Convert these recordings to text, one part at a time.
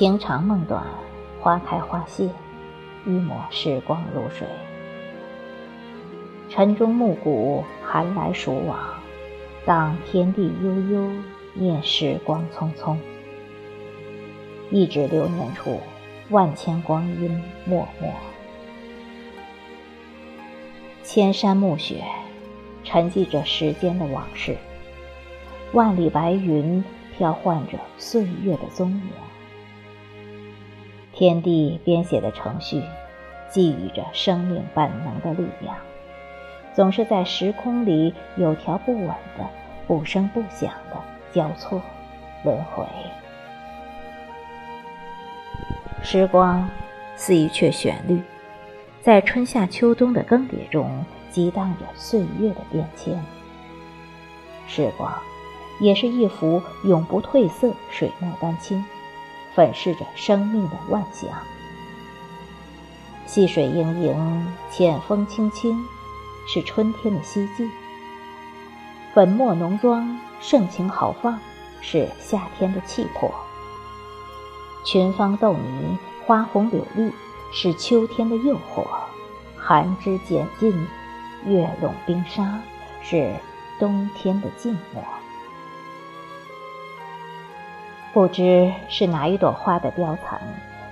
情长梦短，花开花谢，一抹时光如水。晨钟暮鼓，寒来暑往，当天地悠悠，念时光匆匆。一指流年处，万千光阴脉脉。千山暮雪，沉寂着时间的往事；万里白云，飘换着岁月的踪影。天地编写的程序，寄予着生命本能的力量，总是在时空里有条不紊的、不声不响的交错轮回。时光似一阙旋律。在春夏秋冬的更迭中，激荡着岁月的变迁。时光，也是一幅永不褪色水墨丹青，粉饰着生命的万象。细水盈盈，浅风轻轻，是春天的希冀；粉墨浓妆，盛情豪放，是夏天的气魄。群芳斗泥，花红柳绿。是秋天的诱惑，寒枝剪尽，月笼冰沙，是冬天的静默。不知是哪一朵花的凋残，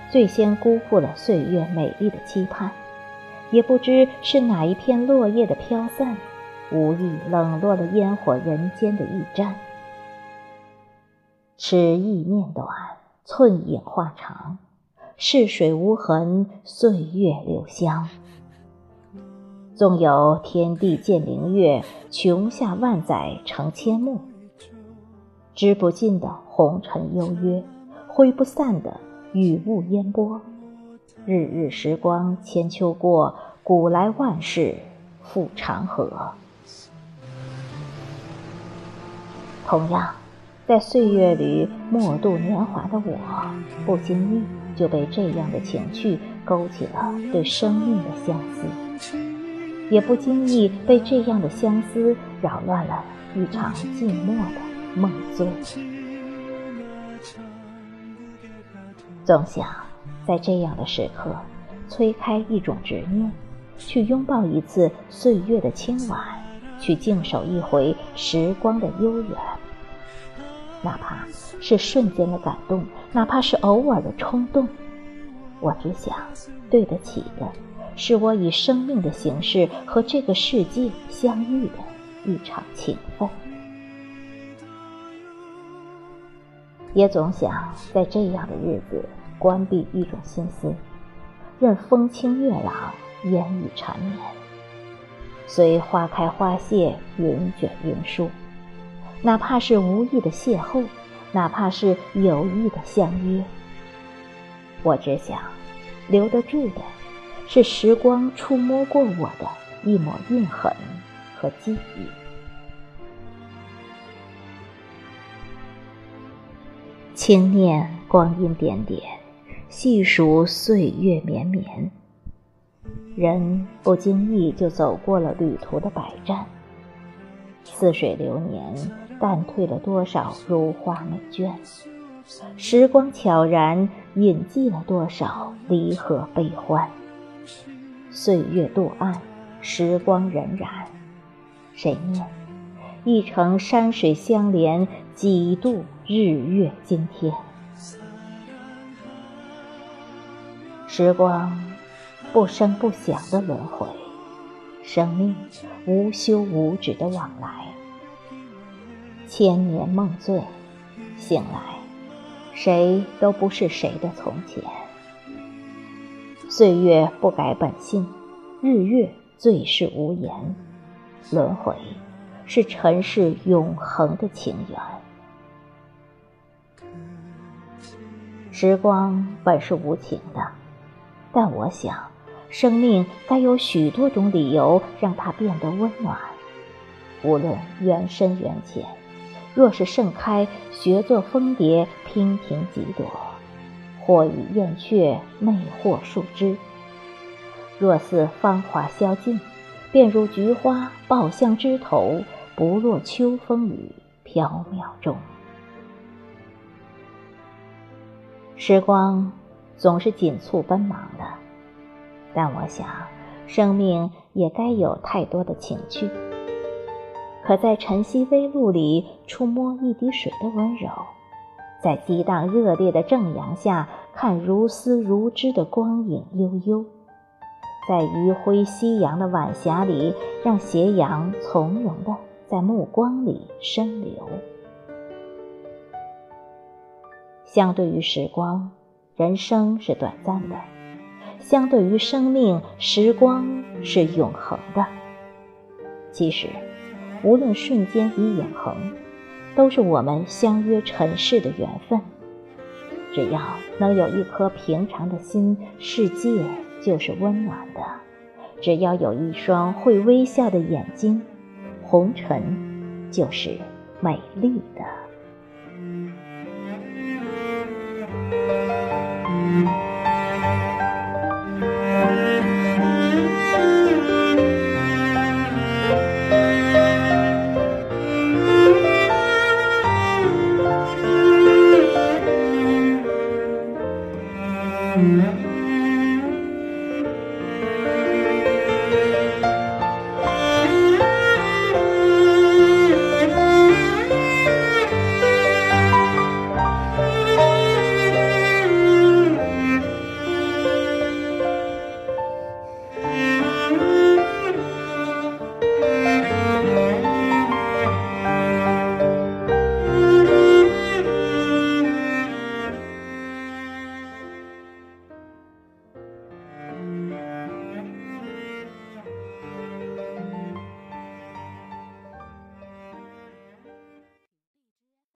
最先辜负了岁月美丽的期盼；也不知是哪一片落叶的飘散，无意冷落了烟火人间的驿站。尺意念短，寸影画长。逝水无痕，岁月留香。纵有天地见明月，琼下万载成千幕。织不尽的红尘幽约，挥不散的雨雾烟波。日日时光千秋过，古来万事复长河。同样，在岁月里默度年华的我，不经意。就被这样的情趣勾起了对生命的相思，也不经意被这样的相思扰乱了一场寂寞的梦醉。总想在这样的时刻，催开一种执念，去拥抱一次岁月的轻婉，去静守一回时光的悠远。哪怕是瞬间的感动，哪怕是偶尔的冲动，我只想对得起的，是我以生命的形式和这个世界相遇的一场情分。也总想在这样的日子关闭一种心思，任风清月朗，烟雨缠绵，随花开花谢，云卷云舒。哪怕是无意的邂逅，哪怕是有意的相约，我只想留得住的，是时光触摸过我的一抹印痕和记忆。轻念光阴点点，细数岁月绵绵。人不经意就走过了旅途的百站，似水流年。淡褪了多少如花美眷？时光悄然隐迹了多少离合悲欢？岁月渡岸，时光荏苒，谁念一程山水相连，几度日月惊天？时光不声不响的轮回，生命无休无止的往来。千年梦醉，醒来，谁都不是谁的从前。岁月不改本性，日月最是无言。轮回，是尘世永恒的情缘。时光本是无情的，但我想，生命该有许多种理由让它变得温暖。无论缘深缘浅。若是盛开，学作蜂蝶，娉婷几朵；或与燕雀，魅惑树枝。若似芳华消尽，便如菊花爆向枝头，不落秋风雨飘渺中。时光总是紧促奔忙的，但我想，生命也该有太多的情趣。可在晨曦微露里触摸一滴水的温柔，在激荡热烈的正阳下看如丝如织的光影悠悠，在余晖夕阳的晚霞里让斜阳从容的在目光里深流。相对于时光，人生是短暂的；相对于生命，时光是永恒的。其实。无论瞬间与永恒，都是我们相约尘世的缘分。只要能有一颗平常的心，世界就是温暖的；只要有一双会微笑的眼睛，红尘就是美丽的。Amin.